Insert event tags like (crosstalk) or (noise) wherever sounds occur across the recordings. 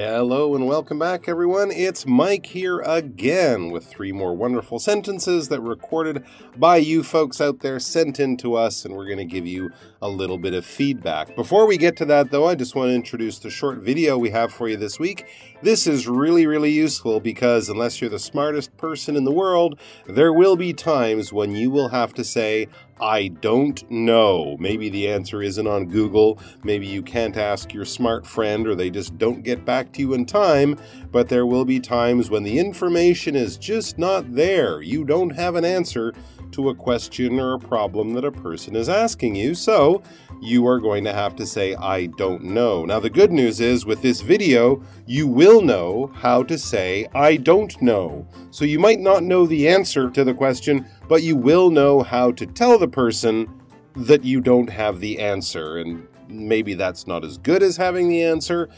Hello and welcome back, everyone. It's Mike here again with three more wonderful sentences that were recorded by you folks out there sent in to us, and we're going to give you a little bit of feedback. Before we get to that, though, I just want to introduce the short video we have for you this week. This is really, really useful because unless you're the smartest person in the world, there will be times when you will have to say, I don't know. Maybe the answer isn't on Google. Maybe you can't ask your smart friend or they just don't get back to you in time. But there will be times when the information is just not there. You don't have an answer to a question or a problem that a person is asking you. So you are going to have to say, I don't know. Now, the good news is with this video, you will know how to say, I don't know. So you might not know the answer to the question, but you will know how to tell the person that you don't have the answer. And maybe that's not as good as having the answer,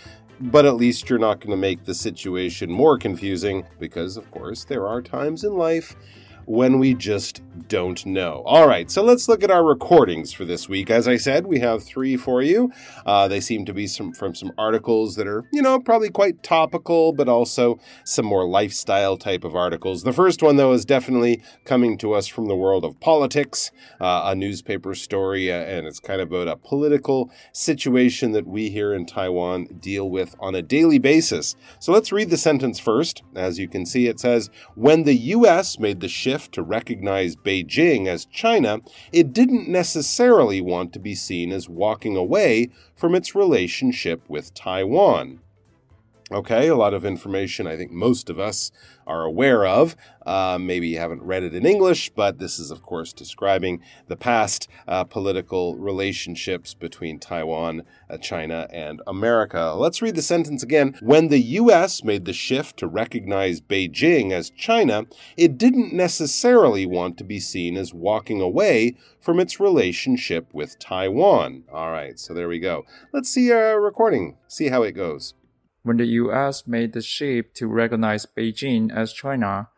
but at least you're not going to make the situation more confusing because, of course, there are times in life when we just don't know. All right, so let's look at our recordings for this week. As I said, we have three for you. Uh, they seem to be some from some articles that are, you know, probably quite topical, but also some more lifestyle type of articles. The first one, though, is definitely coming to us from the world of politics, uh, a newspaper story, uh, and it's kind of about a political situation that we here in Taiwan deal with on a daily basis. So let's read the sentence first. As you can see, it says, When the U.S. made the shift to recognize Beijing as China, it didn't necessarily want to be seen as walking away from its relationship with Taiwan. Okay, a lot of information I think most of us are aware of. Uh, maybe you haven't read it in English, but this is, of course, describing the past uh, political relationships between Taiwan, uh, China, and America. Let's read the sentence again. When the U.S. made the shift to recognize Beijing as China, it didn't necessarily want to be seen as walking away from its relationship with Taiwan. All right, so there we go. Let's see a recording, see how it goes. When the US made the shift to recognize Beijing as China,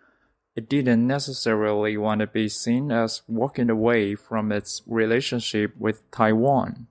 it didn't necessarily want to be seen as walking away from its relationship with Taiwan.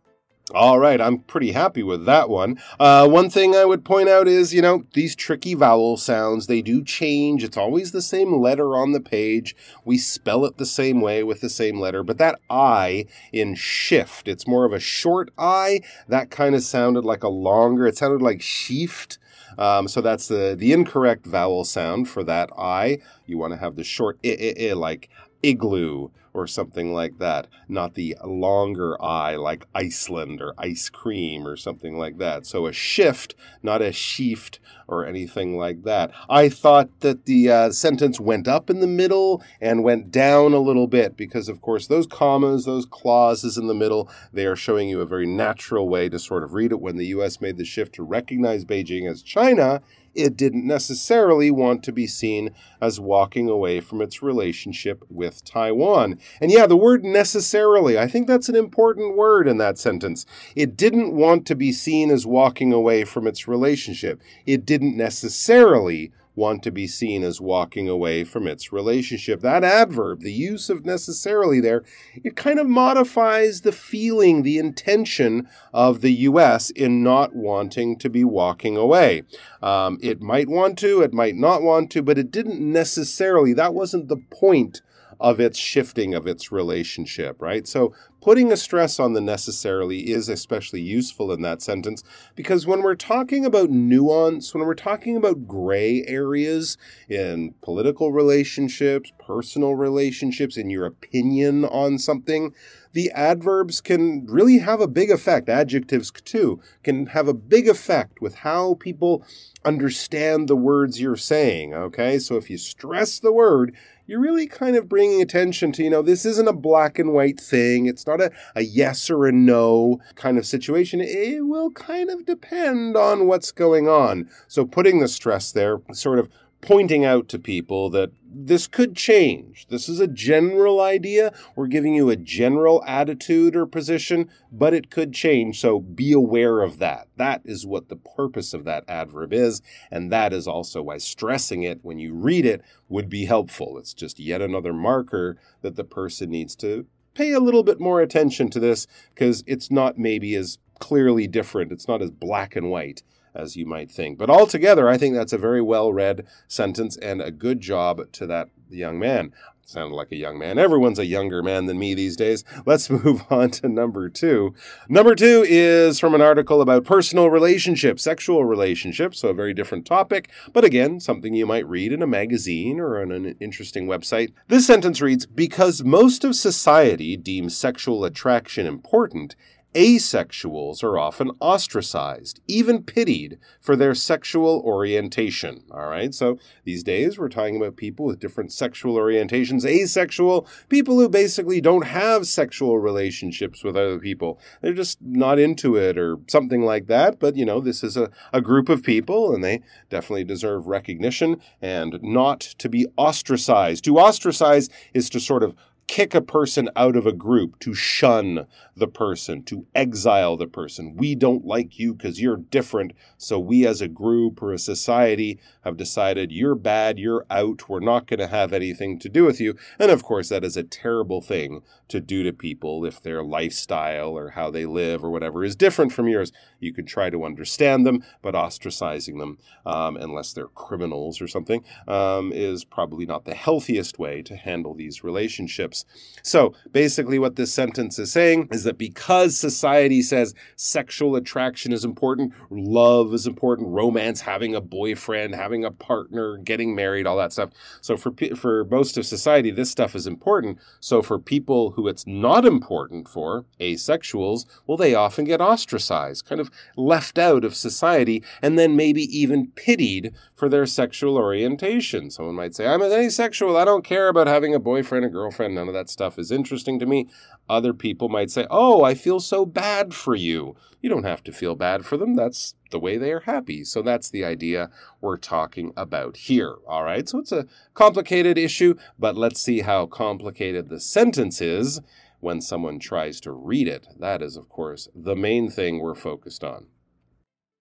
All right, I'm pretty happy with that one. Uh, one thing I would point out is, you know, these tricky vowel sounds, they do change. It's always the same letter on the page. We spell it the same way with the same letter, but that I in shift, it's more of a short I. That kind of sounded like a longer, it sounded like shift. Um, so that's the, the incorrect vowel sound for that I. You want to have the short I, I, I like igloo or something like that, not the longer I like Iceland or ice cream or something like that. So a shift, not a shift or anything like that. I thought that the uh, sentence went up in the middle and went down a little bit because, of course, those commas, those clauses in the middle, they are showing you a very natural way to sort of read it. When the U.S. made the shift to recognize Beijing as China, it didn't necessarily want to be seen as walking away from its relationship with Taiwan. And yeah, the word necessarily, I think that's an important word in that sentence. It didn't want to be seen as walking away from its relationship. It didn't necessarily want to be seen as walking away from its relationship. That adverb, the use of necessarily there, it kind of modifies the feeling, the intention of the U.S. in not wanting to be walking away. Um, it might want to, it might not want to, but it didn't necessarily, that wasn't the point of its shifting of its relationship, right? So putting a stress on the necessarily is especially useful in that sentence because when we're talking about nuance, when we're talking about gray areas in political relationships, personal relationships, in your opinion on something, the adverbs can really have a big effect. Adjectives, too, can have a big effect with how people understand the words you're saying. Okay, so if you stress the word, you're really kind of bringing attention to, you know, this isn't a black and white thing. It's not a, a yes or a no kind of situation. It will kind of depend on what's going on. So putting the stress there sort of pointing out to people that this could change. This is a general idea. We're giving you a general attitude or position, but it could change. So be aware of that. That is what the purpose of that adverb is. And that is also why stressing it when you read it would be helpful. It's just yet another marker that the person needs to pay a little bit more attention to this because it's not maybe as clearly different. It's not as black and white as you might think. But altogether, I think that's a very well read sentence and a good job to that young man. Sounded like a young man. Everyone's a younger man than me these days. Let's (laughs) move on to number two. Number two is from an article about personal relationships, sexual relationships, so a very different topic, but again, something you might read in a magazine or on an interesting website. This sentence reads Because most of society deems sexual attraction important, Asexuals are often ostracized, even pitied for their sexual orientation. All right, so these days we're talking about people with different sexual orientations. Asexual, people who basically don't have sexual relationships with other people. They're just not into it or something like that. But, you know, this is a, a group of people and they definitely deserve recognition and not to be ostracized. To ostracize is to sort of kick a person out of a group, to shun the person, to exile the person. We don't like you because you're different. So we as a group or a society have decided you're bad, you're out, we're not going to have anything to do with you. And of course, that is a terrible thing to do to people if their lifestyle or how they live or whatever is different from yours. You can try to understand them, but ostracizing them, um, unless they're criminals or something, um, is probably not the healthiest way to handle these relationships. So basically, what this sentence is saying is that because society says sexual attraction is important, love is important, romance, having a boyfriend, having a partner, getting married, all that stuff. So for for most of society, this stuff is important. So for people who it's not important for, asexuals, well, they often get ostracized, kind of left out of society, and then maybe even pitied for their sexual orientation. Someone might say, I'm an asexual. I don't care about having a boyfriend, a girlfriend. None of that stuff is interesting to me. Other people might say, Oh, I feel so bad for you. You don't have to feel bad for them. That's the way they are happy. So that's the idea we're talking about here. All right. So it's a complicated issue, but let's see how complicated the sentence is when someone tries to read it. That is, of course, the main thing we're focused on.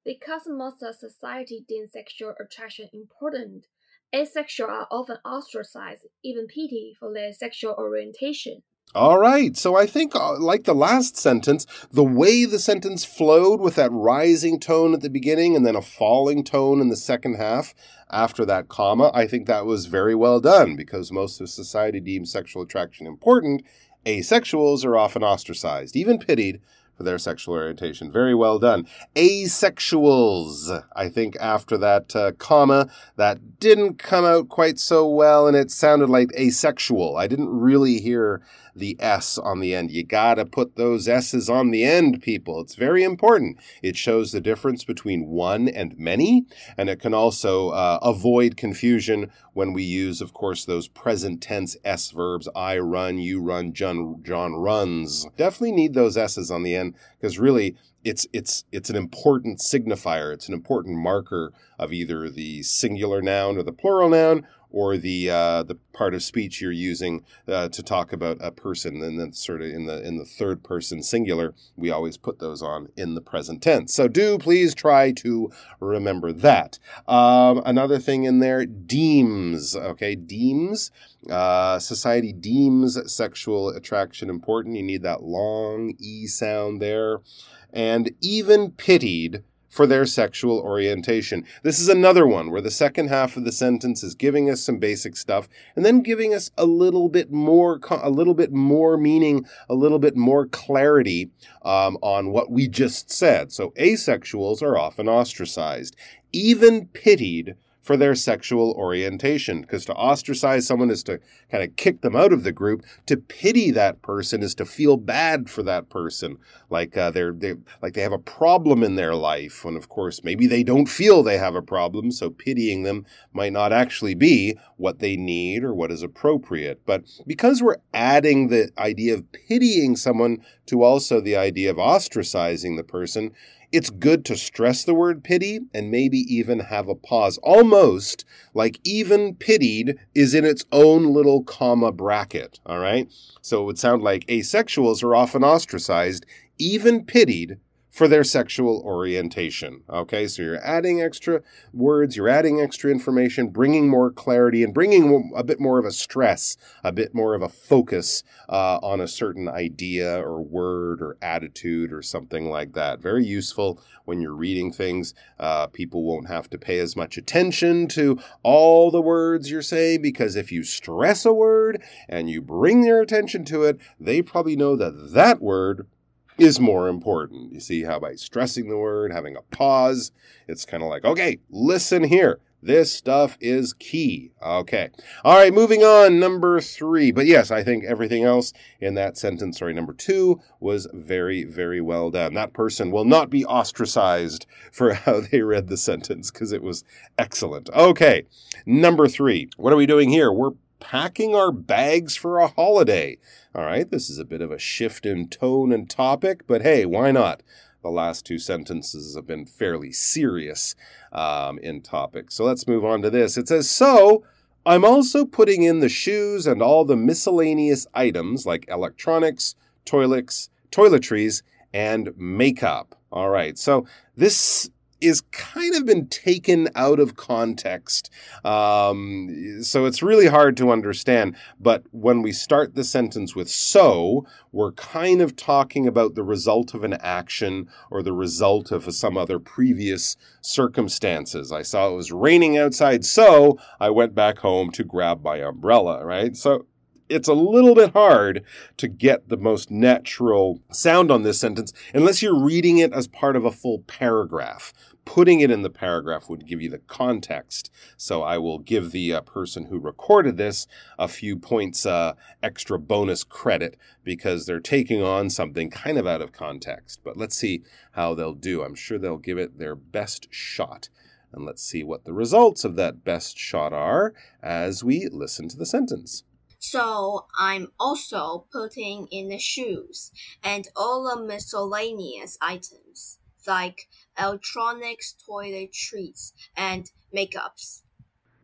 Because most of society deems sexual attraction important, asexual are often ostracized, even pitied for their sexual orientation. All right. So I think, uh, like the last sentence, the way the sentence flowed with that rising tone at the beginning and then a falling tone in the second half after that comma, I think that was very well done because most of society deems sexual attraction important. Asexuals are often ostracized, even pitied for their sexual orientation. Very well done. Asexuals, I think after that uh, comma, that didn't come out quite so well and it sounded like asexual. I didn't really hear the S on the end. You gotta put those S's on the end, people. It's very important. It shows the difference between one and many, and it can also uh, avoid confusion when we use, of course, those present tense S verbs. I run, you run, John, John runs. Definitely need those S's on the end because really it's it's it's an important signifier. It's an important marker of either the singular noun or the plural noun, or the uh, the part of speech you're using uh, to talk about a person, and then sort of in the in the third person singular, we always put those on in the present tense. So do please try to remember that. Um, another thing in there, deems. Okay, deems. Uh, society deems sexual attraction important. You need that long e sound there, and even pitied for their sexual orientation. This is another one where the second half of the sentence is giving us some basic stuff and then giving us a little bit more, a little bit more meaning, a little bit more clarity um, on what we just said. So asexuals are often ostracized, even pitied for their sexual orientation. Because to ostracize someone is to kind of kick them out of the group. To pity that person is to feel bad for that person, like uh, they're, they like they have a problem in their life. And of course, maybe they don't feel they have a problem, so pitying them might not actually be what they need or what is appropriate. But because we're adding the idea of pitying someone to also the idea of ostracizing the person, it's good to stress the word pity and maybe even have a pause, almost like even pitied is in its own little comma bracket. All right. So it would sound like asexuals are often ostracized, even pitied for their sexual orientation. Okay, so you're adding extra words, you're adding extra information, bringing more clarity, and bringing a bit more of a stress, a bit more of a focus uh, on a certain idea or word or attitude or something like that. Very useful when you're reading things. Uh, people won't have to pay as much attention to all the words you're saying because if you stress a word and you bring their attention to it, they probably know that that word is more important. You see how by stressing the word, having a pause, it's kind of like, okay, listen here. This stuff is key. Okay. All right, moving on. Number three. But yes, I think everything else in that sentence, sorry, number two, was very, very well done. That person will not be ostracized for (laughs) how they read the sentence because it was excellent. Okay. Number three. What are we doing here? We're packing our bags for a holiday. All right, this is a bit of a shift in tone and topic, but hey, why not? The last two sentences have been fairly serious um, in topic. So let's move on to this. It says, So I'm also putting in the shoes and all the miscellaneous items like electronics, toilets, toiletries, and makeup. All right, so this is kind of been taken out of context. Um, so it's really hard to understand. But when we start the sentence with so, we're kind of talking about the result of an action or the result of some other previous circumstances. I saw it was raining outside, so I went back home to grab my umbrella, right? So it's a little bit hard to get the most natural sound on this sentence unless you're reading it as part of a full paragraph putting it in the paragraph would give you the context. So I will give the uh, person who recorded this a few points uh, extra bonus credit because they're taking on something kind of out of context. But let's see how they'll do. I'm sure they'll give it their best shot. And let's see what the results of that best shot are as we listen to the sentence. So I'm also putting in the shoes and all the miscellaneous items like electronics, toiletries, and makeups.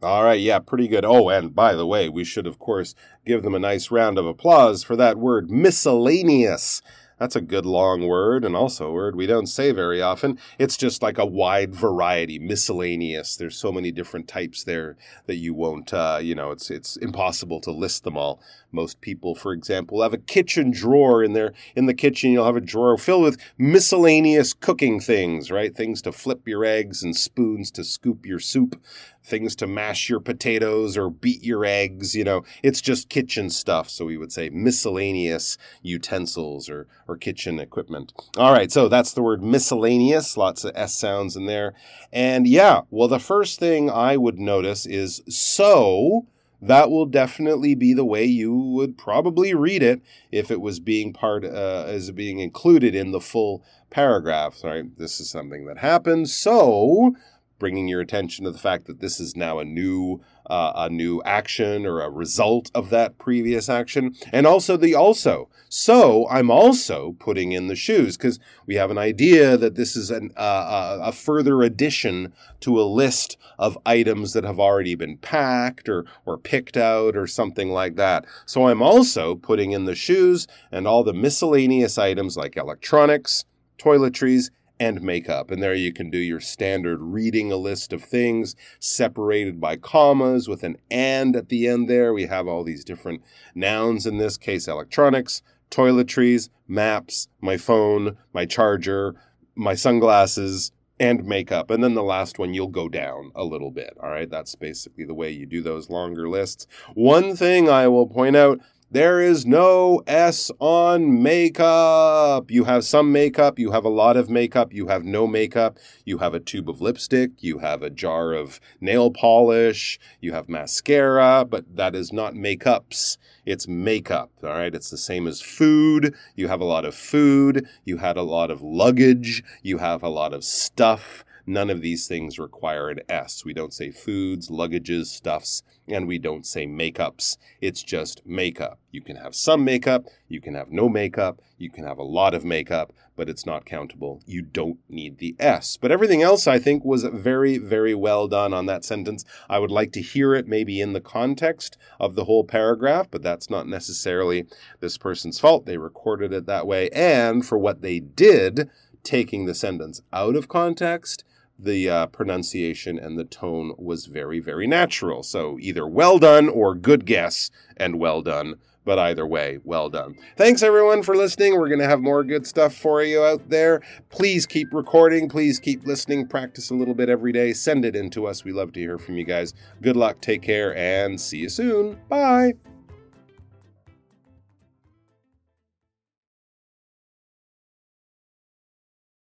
All right, yeah, pretty good. Oh, and by the way, we should, of course, give them a nice round of applause for that word miscellaneous. That's a good long word and also a word we don't say very often. It's just like a wide variety, miscellaneous. There's so many different types there that you won't, uh, you know, it's it's impossible to list them all. Most people, for example, have a kitchen drawer in there. In the kitchen, you'll have a drawer filled with miscellaneous cooking things, right? Things to flip your eggs and spoons to scoop your soup things to mash your potatoes or beat your eggs. You know, it's just kitchen stuff. So we would say miscellaneous utensils or, or kitchen equipment. All right, so that's the word miscellaneous. Lots of S sounds in there. And yeah, well, the first thing I would notice is so. That will definitely be the way you would probably read it if it was being part uh, as being included in the full paragraph. Right, this is something that happened. So bringing your attention to the fact that this is now a new uh, a new action or a result of that previous action. And also the also. So i'm also putting in the shoes because we have an idea that this is an, uh, a further addition to a list of items that have already been packed or or picked out or something like that. So i'm also putting in the shoes and all the miscellaneous items like electronics toiletries and makeup. And there you can do your standard reading a list of things separated by commas with an and at the end there. We have all these different nouns in this case electronics, toiletries, maps, my phone, my charger, my sunglasses, and makeup. And then the last one, you'll go down a little bit. All right. That's basically the way you do those longer lists. One thing I will point out there is no S on makeup. You have some makeup, you have a lot of makeup, you have no makeup, you have a tube of lipstick, you have a jar of nail polish, you have mascara, but that is not makeups. It's makeup, all right? It's the same as food. You have a lot of food, you had a lot of luggage, you have a lot of stuff none of these things require an S. We don't say foods, luggages, stuffs, and we don't say makeups. It's just makeup. You can have some makeup, you can have no makeup, you can have a lot of makeup, but it's not countable. You don't need the S. But everything else, I think, was very, very well done on that sentence. I would like to hear it maybe in the context of the whole paragraph, but that's not necessarily this person's fault. They recorded it that way. And for what they did, taking the sentence out of context, the uh, pronunciation and the tone was very, very natural. So either well done or good guess and well done. But either way, well done. Thanks everyone for listening. We're going to have more good stuff for you out there. Please keep recording. Please keep listening. Practice a little bit every day. Send it in to us. We love to hear from you guys. Good luck. Take care and see you soon. Bye.